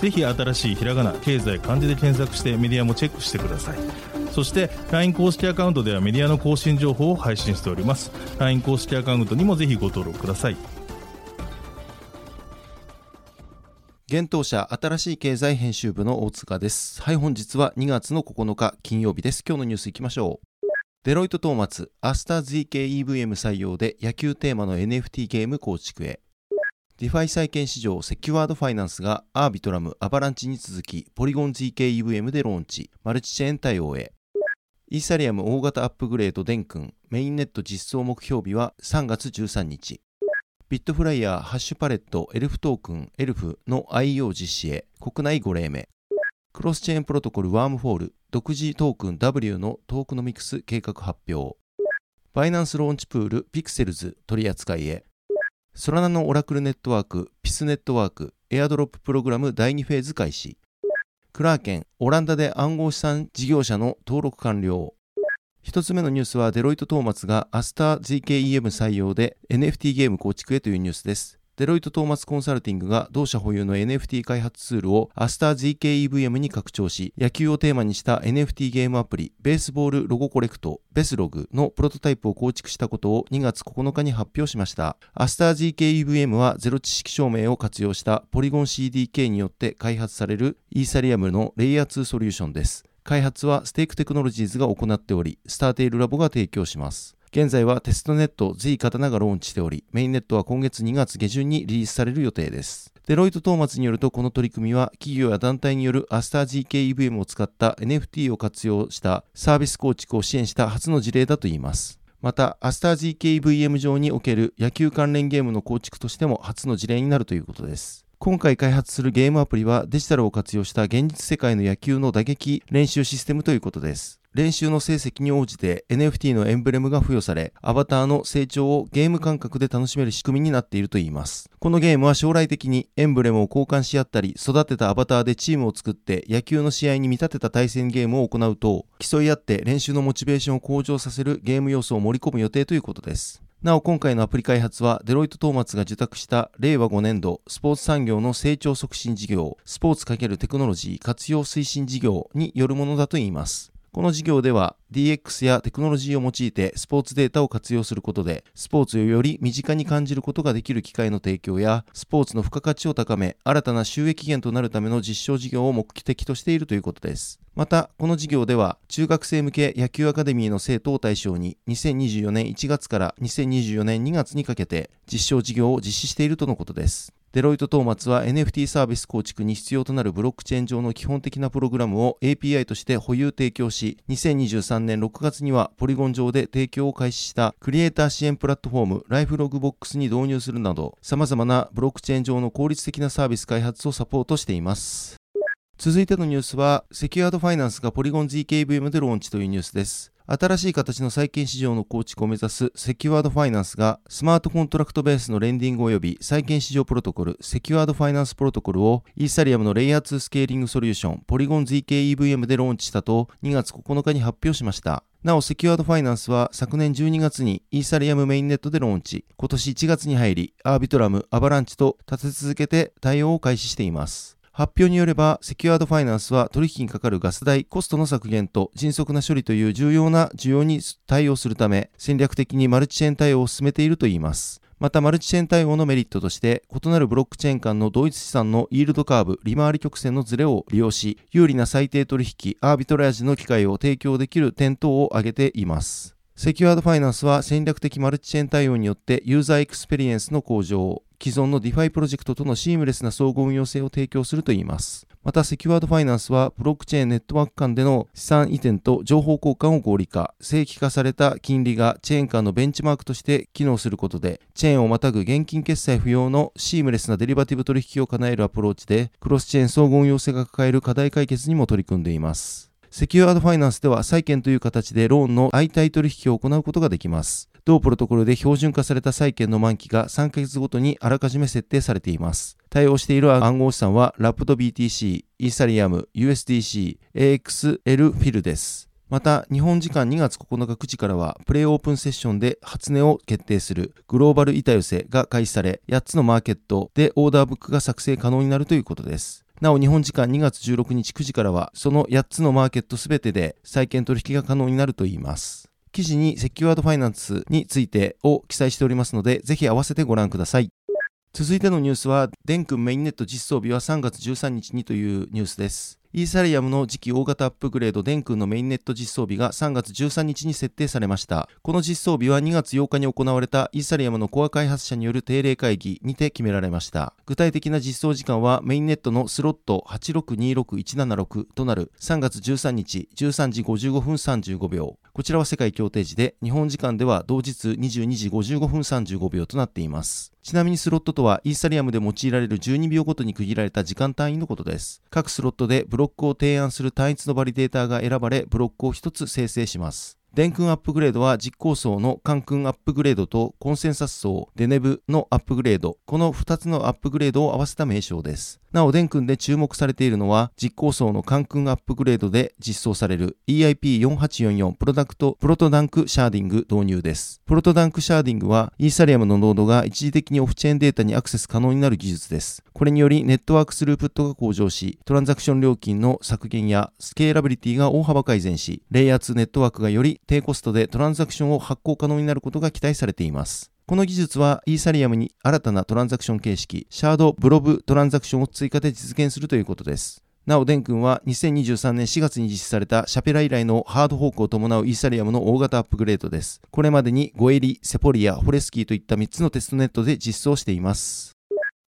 ぜひ新しいひらがな経済漢字で検索してメディアもチェックしてくださいそして LINE 公式アカウントではメディアの更新情報を配信しております LINE 公式アカウントにもぜひご登録ください幻冬舎新しい経済編集部の大塚です。はい、本日は2月の9日金曜日です。今日のニュースいきましょう。デロイト・トーマツ、アスター ZKEVM 採用で野球テーマの NFT ゲーム構築へ。 DeFi 債券市場 Secured Finance がアービトラム、アバランチに続き、ポリゴン zkEVM でローンチ、マルチチェーン対応へ。イーサリアム大型アップグレード Dencun、メインネット実装目標日は3月13日。ビットフライヤー、ハッシュパレット、エルフトークン、 ELF の IEO 実施へ、国内5例目。クロスチェーンプロトコル Wormhole、独自トークン W のトークノミクス計画発表。 Binance Launchpool、Pixels 取り扱いへ。ソラナのオラクルネットワーク、 Pyth Network、エアドロッププログラム第2フェーズ開始。クラーケン、オランダで暗号資産事業者の登録完了。一つ目のニュースはデロイト・トーマツがアスター GKEM 採用で NFT ゲーム構築へというニュースです。デロイト・トーマツコンサルティングが同社保有の NFT 開発ツールをアスター GKEVM に拡張し、野球をテーマにした NFT ゲームアプリ、 Baseball Log Collect、ベスログのプロトタイプを構築したことを2月9日に発表しました。アスター GKEVM はゼロ知識証明を活用したポリゴン CDK によって開発されるイーサリアムのレイヤー2ソリューションです。開発は Stake Technologies が行っており、 Startale Labs が提供します。現在はテストネット Z 刀がローンチしており、メインネットは今月2月下旬にリリースされる予定です。デロイト・トーマツによるとこの取り組みは企業や団体によるアスター GKEVM を使った NFT を活用したサービス構築を支援した初の事例だといいます。また、アスター GKEVM 上における野球関連ゲームの構築としても初の事例になるということです。今回開発するゲームアプリはデジタルを活用した現実世界の野球の打撃練習システムということです。練習の成績に応じて NFT のエンブレムが付与され、アバターの成長をゲーム感覚で楽しめる仕組みになっているといいます。このゲームは将来的にエンブレムを交換し合ったり、育てたアバターでチームを作って野球の試合に見立てた対戦ゲームを行うと、競い合って練習のモチベーションを向上させるゲーム要素を盛り込む予定ということです。なお今回のアプリ開発はデロイト・トーマツが受託した令和5年度スポーツ産業の成長促進事業スポーツ×テクノロジー活用推進事業によるものだといいます。この事業では DX やテクノロジーを用いてスポーツデータを活用することでスポーツをより身近に感じることができる機会の提供やスポーツの付加価値を高め新たな収益源となるための実証事業を目的としているということです。また、この事業では中学生向け野球アカデミーの生徒を対象に2024年1月から2024年2月にかけて実証事業を実施しているとのことです。デロイト・トーマツは NFT サービス構築に必要となるブロックチェーン上の基本的なプログラムを API として保有提供し、2023年6月にはポリゴン上で提供を開始したクリエイター支援プラットフォーム Life Log Box に導入するなど、様々なブロックチェーン上の効率的なサービス開発をサポートしています。続いてのニュースは、 Secured Finance がポリゴン zkEVM でローンチというニュースです。新しい形の債券市場の構築を目指す Secured Finance がスマートコントラクトベースのレンディング及び債券市場プロトコル Secured Finance Protocol をイーサリアムのレイヤー2スケーリングソリューションポリゴン ZKEVM でローンチしたと2月9日に発表しました。なお、 Secured Finance は昨年12月にイーサリアムメインネットでローンチ、今年1月に入り、アービトラム、アバランチと立て続けて対応を開始しています。発表によれば、 Secured Finance は取引にかかるガス代、コストの削減と迅速な処理という重要な需要に対応するため、戦略的にマルチチェーン対応を進めているといいます。また、マルチチェーン対応のメリットとして、異なるブロックチェーン間の同一資産のイールドカーブ、利回り曲線のズレを利用し、有利な裁定取引、アービトラージの機会を提供できる点等を挙げています。 Secured Finance は戦略的マルチチェーン対応によってユーザーエクスペリエンスの向上、既存の DeFi プロジェクトとのシームレスな相互運用性を提供するといいます。また、 Secured Finance は、ブロックチェーンネットワーク間での資産移転と情報交換を合理化、正規化された金利がチェーン間のベンチマークとして機能することで、チェーンをまたぐ現金決済不要のシームレスなデリバティブ取引を叶えるアプローチで、クロスチェーン相互運用性が抱える課題解決にも取り組んでいます。セキュアードファイナンスでは債券という形でローンの相対取引を行うことができます。同プロトコルで標準化された債券の満期が3ヶ月ごとにあらかじめ設定されています。対応している暗号資産はラプド BTC、イーサリアム、USDC、AXL フィルです。また、日本時間2月9日9時からは、プレイオープンセッションで初値を決定するグローバル板寄せが開始され、8つのマーケットでオーダーブックが作成可能になるということです。なお、日本時間2月16日9時からは、その8つのマーケットすべてで債券取引が可能になるといいます。記事にセキュアードファイナンスについてを記載しておりますので、ぜひ合わせてご覧ください。続いてのニュースは、デン君メインネット実装日は3月13日にというニュースです。イーサリアムの次期大型アップグレードデン君のメインネット実装日が3月13日に設定されました。この実装日は2月8日に行われたイーサリアムのコア開発者による定例会議にて決められました。具体的な実装時間はメインネットのスロット8626176となる3月13日13時55分35秒。こちらは世界協定時で日本時間では同日22時55分35秒となっています。ちなみにスロットとはイーサリアムで用いられる12秒ごとに区切られた時間単位のことです。各スロットでブロックを提案する単一のバリデーターが選ばれ、ブロックを1つ生成します。デンクンアップグレードは実行層のカンクンアップグレードとコンセンサス層デネブのアップグレード、この2つのアップグレードを合わせた名称です。なお、デンクンで注目されているのは、実行層のカンクンアップグレードで実装される EIP4844 プロダクトプロトダンクシャーディング導入です。プロトダンクシャーディングは、イーサリアムのノードが一時的にオフチェーンデータにアクセス可能になる技術です。これにより、ネットワークスループットが向上し、トランザクション料金の削減やスケーラビリティが大幅改善し、レイヤー2ネットワークがより低コストでトランザクションを発行可能になることが期待されています。この技術はイーサリアムに新たなトランザクション形式、シャードブロブトランザクションを追加で実現するということです。なお、デンクンは2023年4月に実施されたシャペラ以来のハードフォークを伴うイーサリアムの大型アップグレードです。これまでにゴエリ、セポリア、ホレスキーといった3つのテストネットで実装しています。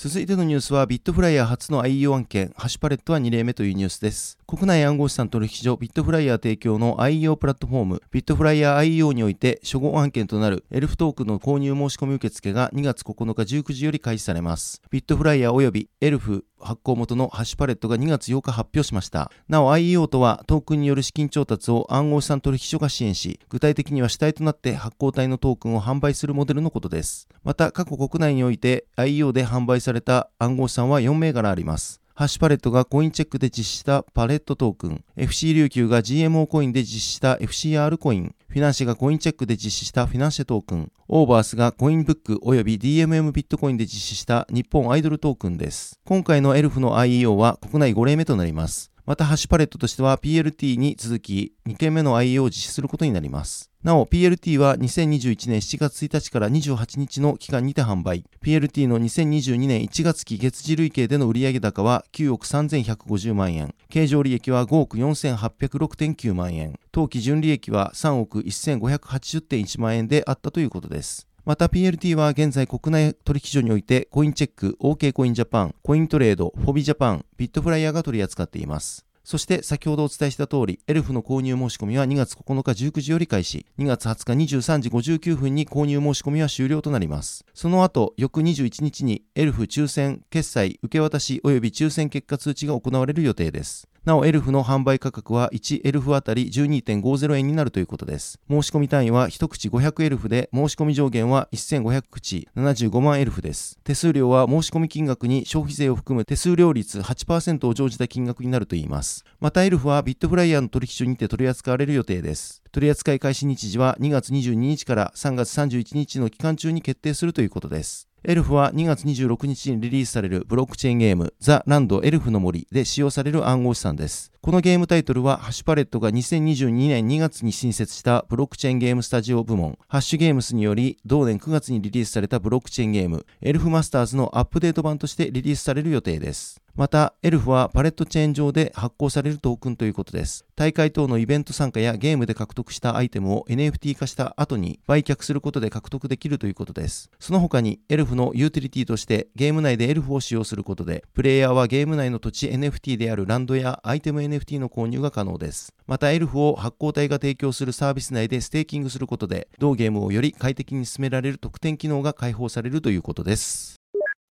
続いてのニュースはビットフライヤー初の IEO 案件、ハッシュパレットは2例目というニュースです。国内暗号資産取引所ビットフライヤー提供の IEO プラットフォーム、ビットフライヤー IEO において初号案件となるエルフトークの購入申し込み受付が2月9日19時より開始されます。ビットフライヤー及びエルフ発行元のハッシュパレットが2月8日発表しました。なお IEO とはトークンによる資金調達を暗号資産取引所が支援し、具体的には主体となって発行体のトークンを販売するモデルのことです。また、過去国内において IEO で販売された暗号資産は4銘柄あります。ハッシュパレットがコインチェックで実施したパレットトークン、FC 琉球が GMO コインで実施した FCR コイン、フィナンシェがコインチェックで実施したフィナンシェトークン、オーバースがコインブック及び DMM ビットコインで実施した日本アイドルトークンです。今回のエルフの IEO は国内5例目となります。また、ハッシュパレットとしては PLT に続き2件目の IE を実施することになります。なお、PLT は2021年7月1日から28日の期間にて販売。PLT の2022年1月期月次累計での売上高は9億3150万円。経常利益は5億4806.9万円。当期純利益は3億1580.1万円であったということです。また PLT は現在国内取引所においてコインチェック、OK コインジャパン、コイントレード、フォビジャパン、ビットフライヤーが取り扱っています。そして先ほどお伝えした通り、エルフの購入申し込みは2月9日19時より開始、2月20日23時59分に購入申し込みは終了となります。その後、翌21日にエルフ抽選、決済、受け渡し及び抽選結果通知が行われる予定です。なお、エルフの販売価格は1エルフあたり12.50円になるということです。申し込み単位は1口500エルフで、申し込み上限は1500口75万エルフです。手数料は申し込み金額に消費税を含む手数料率8%を乗じた金額になるといいます。また、エルフはビットフライヤーの取引所にて取り扱われる予定です。取扱い開始日時は2月22日から3月31日の期間中に決定するということです。エルフは2月26日にリリースされるブロックチェーンゲームザ・ランド・エルフの森で使用される暗号資産です。このゲームタイトルはハッシュパレットが2022年2月に新設したブロックチェーンゲームスタジオ部門ハッシュゲームスにより同年9月にリリースされたブロックチェーンゲームエルフマスターズのアップデート版としてリリースされる予定です。また、エルフはパレットチェーン上で発行されるトークンということです。大会等のイベント参加やゲームで獲得したアイテムを NFT 化した後に売却することで獲得できるということです。その他に、エルフのユーティリティとしてゲーム内でエルフを使用することで、プレイヤーはゲーム内の土地 NFT であるランドやアイテム NFT の購入が可能です。また、エルフを発行体が提供するサービス内でステーキングすることで、同ゲームをより快適に進められる特典機能が開放されるということです。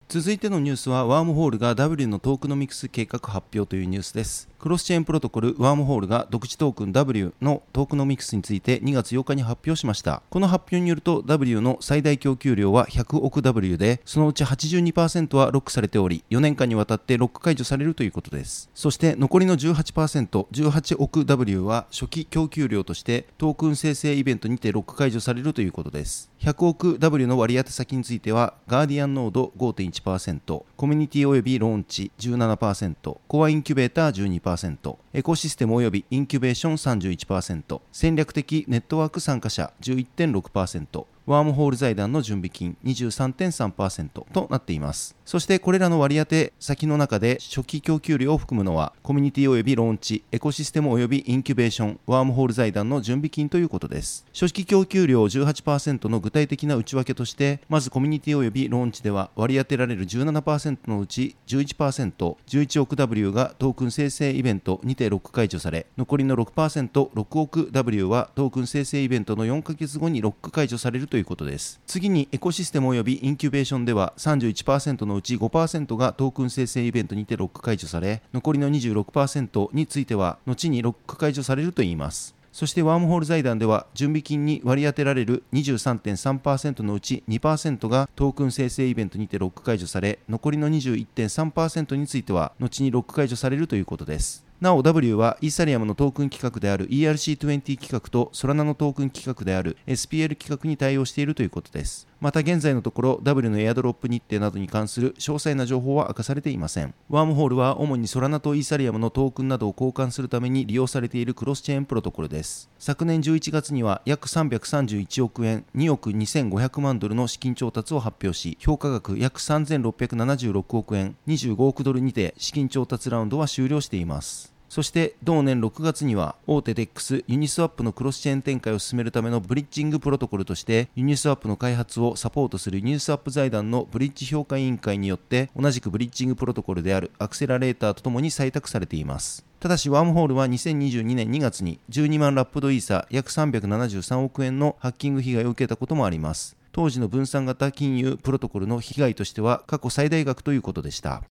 続いてのニュースは、ワームホールが W のトークノミクス計画発表というニュースです。クロスチェーンプロトコルワームホールが独自トークン W のトークノミクスについて2月8日に発表しました。この発表によると W の最大供給量は100億 W で、そのうち82%はロックされており、4年間にわたってロック解除されるということです。そして残りの18%、18億 W は初期供給量としてトークン生成イベントにてロック解除されるということです。100億 W の割当先については、ガーディアンノード5.1%、コミュニティ及びローンチ17%、コアインキュベーター12%、エコシステム及びインキュベーション31%戦略的ネットワーク参加者11.6%ワームホール財団の準備金23.3%となっています。そしてこれらの割り当て先の中で初期供給量を含むのはコミュニティ及びローンチ、エコシステム及びインキュベーション、ワームホール財団の準備金ということです。初期供給量18%の具体的な内訳として、まずコミュニティ及びローンチでは割り当てられる17%のうち11%、11億 W がトークン生成イベントにてロック解除され、残りの6%、6億 W はトークン生成イベントの4ヶ月後にロック解除されるとということです。次にエコシステム及びインキュベーションでは31%のうち5%がトークン生成イベントにてロック解除され、残りの26%については後にロック解除されるといいます。そしてワームホール財団では準備金に割り当てられる23.3%のうち2%がトークン生成イベントにてロック解除され残りの21.3%については後にロック解除されるということですなお W はイーサリアムのトークン企画である ERC20 企画とソラナのトークン規格である SPL 企画に対応しているということです。また現在のところ W のエアドロップ日程などに関する詳細な情報は明かされていません。ワームホールは主にソラナとイーサリアムのトークンなどを交換するために利用されているクロスチェーンプロトコルです。昨年11月には約331億円、2億2500万ドルの資金調達を発表し、評価額約3676億円、25億ドルにて資金調達ラウンドは終了しています。そして同年6月には大手 DEX ユニスワップのクロスチェーン展開を進めるためのブリッジングプロトコルとしてユニスワップの開発をサポートするユニスワップ財団のブリッジ評価委員会によって同じくブリッジングプロトコルであるアクセラレーターとともに採択されています。ただしワームホールは2022年2月に12万ラップドイーサ約373億円のハッキング被害を受けたこともあります。当時の分散型金融プロトコルの被害としては過去最大額ということでした。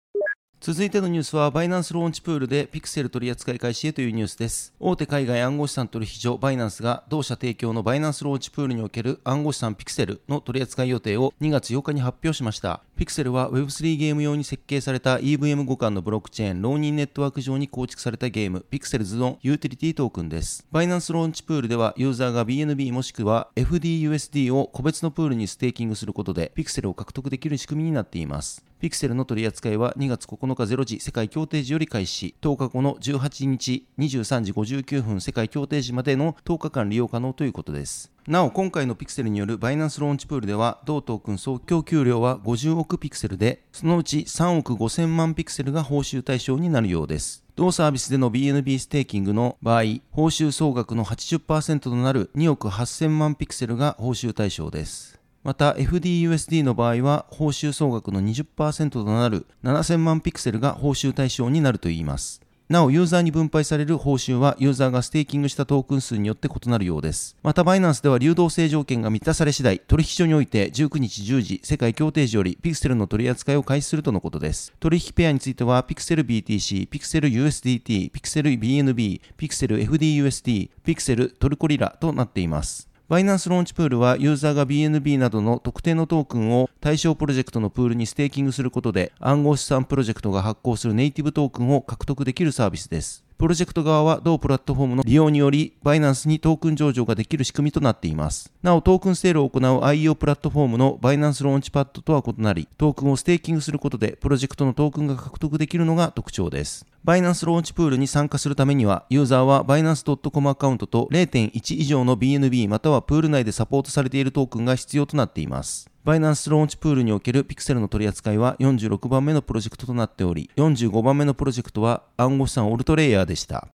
続いてのニュースは、バイナンスローンチプールでピクセル取扱い開始へというニュースです。大手海外暗号資産取引所バイナンスが同社提供のバイナンスローンチプールにおける暗号資産ピクセルの取扱い予定を2月8日に発表しました。ピクセルは Web3 ゲーム用に設計された EVM 互換のブロックチェーン、ローニンネットワーク上に構築されたゲーム、ピクセルズのユーティリティトークンです。バイナンスローンチプールでは、ユーザーが BNB もしくは FDUSD を個別のプールにステーキングすることで、ピクセルを獲得できる仕組みになっています。ピクセルの取り扱いは2月9日0時世界協定時より開始、10日後の18日23時59分世界協定時までの10日間利用可能ということです。なお、今回のピクセルによるバイナンスローンチプールでは、同トークン総供給量は50億ピクセルで、そのうち3億5000万ピクセルが報酬対象になるようです。同サービスでの BNB ステーキングの場合、報酬総額の80%となる2億8000万ピクセルが報酬対象です。また FDUSD の場合は報酬総額の20%となる7000万ピクセルが報酬対象になるといいます。なお、ユーザーに分配される報酬は、ユーザーがステーキングしたトークン数によって異なるようです。また、バイナンスでは流動性条件が満たされ次第、取引所において19日10時、世界協定時より、ピクセルの取り扱いを開始するとのことです。取引ペアについては、ピクセル BTC、ピクセル USDT、ピクセル BNB、ピクセル FDUSD、ピクセルトルコリラとなっています。バイナンスローンチプールはユーザーが BNB などの特定のトークンを対象プロジェクトのプールにステーキングすることで暗号資産プロジェクトが発行するネイティブトークンを獲得できるサービスです。プロジェクト側は同プラットフォームの利用により、バイナンスにトークン上場ができる仕組みとなっています。なお、トークンセールを行う IEO プラットフォームのバイナンスローンチパッドとは異なり、トークンをステーキングすることで、プロジェクトのトークンが獲得できるのが特徴です。バイナンスローンチプールに参加するためには、ユーザーはバイナンス .com アカウントと0.1以上の BNB またはプール内でサポートされているトークンが必要となっています。バイナンスローンチプールにおけるピクセルの取り扱いは46番目のプロジェクトとなっており、45番目のプロジェクトは暗号資産オルトレイヤーでした。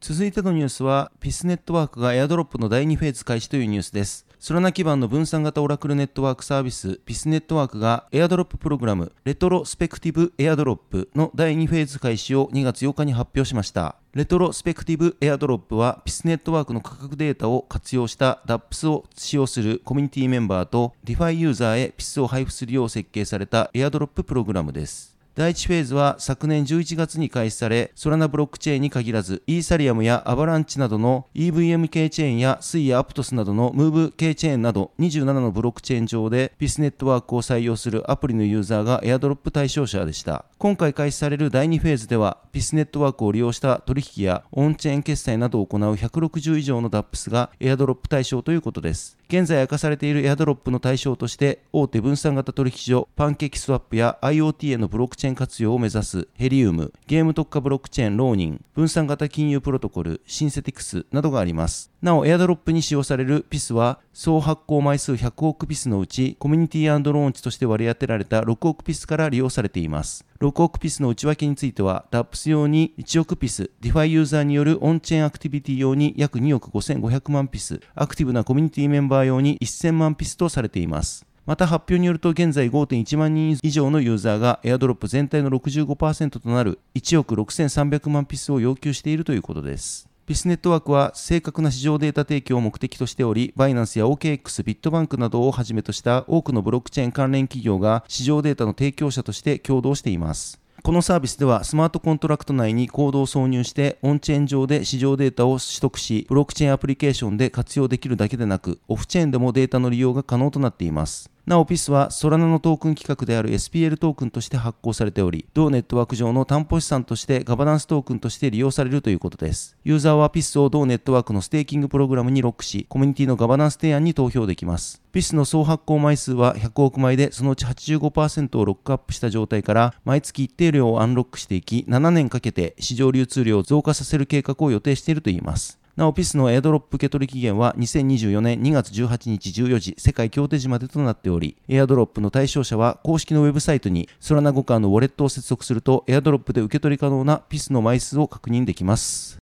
続いてのニュースは、ピスネットワークがエアドロップの第2フェーズ開始というニュースです。ソラナ基盤の分散型オラクルネットワークサービス、ピスネットワークがエアドロッププログラム、レトロスペクティブエアドロップの第2フェーズ開始を2月8日に発表しました。レトロスペクティブエアドロップは、ピスネットワークの価格データを活用した DApps を使用するコミュニティメンバーと DeFi ユーザーへピスを配布するよう設計されたエアドロッププログラムです。第1フェーズは昨年11月に開始され、ソラナブロックチェーンに限らず、イーサリアムやアバランチなどの EVM 系チェーンやスイやアプトスなどのムーブ系チェーンなど27のブロックチェーン上でピスネットワークを採用するアプリのユーザーがエアドロップ対象者でした。今回開始される第2フェーズでは、ピスネットワークを利用した取引やオンチェーン決済などを行う160以上の DApps がエアドロップ対象ということです。現在明かされているエアドロップの対象として大手分散型取引所パンケーキスワップや IoT へのブロックチェーン活用を目指すヘリウムゲーム特化ブロックチェーンローニン分散型金融プロトコルシンセティクスなどがあります。なおエアドロップに使用される PIS は総発行枚数100億 PIS のうちコミュニティローンチとして割り当てられた6億 PIS から利用されています6億 PIS の内訳については DAPS 用に1億 PIS DeFi ユーザーによるオンチェーンアクティビティ用に約2億5500万 PIS アクティブなコミュニティメンバー用に1000万 PIS とされていますまた発表によると現在5.1万人以上のユーザーがエアドロップ全体の65%となる1億6300万ピスを要求しているということです。ピスネットワークは正確な市場データ提供を目的としており、バイナンスや OKX、ビットバンクなどをはじめとした多くのブロックチェーン関連企業が市場データの提供者として協働しています。このサービスではスマートコントラクト内にコードを挿入してオンチェーン上で市場データを取得し、ブロックチェーンアプリケーションで活用できるだけでなく、オフチェーンでもデータの利用が可能となっています。なお PIS はソラナのトークン規格である SPL トークンとして発行されており、同ネットワーク上の担保資産としてガバナンストークンとして利用されるということです。ユーザーは PIS を同ネットワークのステーキングプログラムにロックし、コミュニティのガバナンス提案に投票できます。PIS の総発行枚数は100億枚で、そのうち85%をロックアップした状態から、毎月一定量をアンロックしていき、7年かけて市場流通量を増加させる計画を予定しているといいます。なお、ピスのエアドロップ受け取り期限は2024年2月18日14時、世界協定時までとなっており、エアドロップの対象者は公式のウェブサイトにソラナ5カーのウォレットを接続すると、エアドロップで受け取り可能なピスの枚数を確認できます。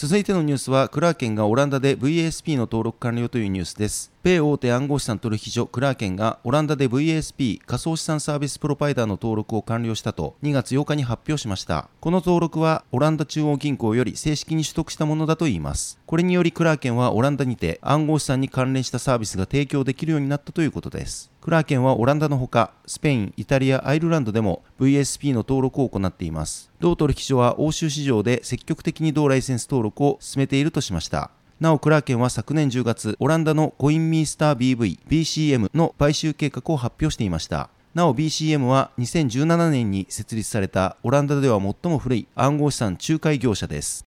続いてのニュースは、クラーケンがオランダで VASP の登録完了というニュースです。米大手暗号資産取引所クラーケンがオランダで VASP 仮想資産サービスプロバイダーの登録を完了したと2月8日に発表しました。この登録はオランダ中央銀行より正式に取得したものだといいます。これによりクラーケンはオランダにて暗号資産に関連したサービスが提供できるようになったということです。クラーケンはオランダのほか、スペイン、イタリア、アイルランドでも VSP の登録を行っています。同取引所は欧州市場で積極的に同ライセンス登録を進めているとしました。なお、クラーケンは昨年10月、オランダのコインミースター BV、BCM の買収計画を発表していました。なお BCM は2017年に設立されたオランダでは最も古い暗号資産仲介業者です。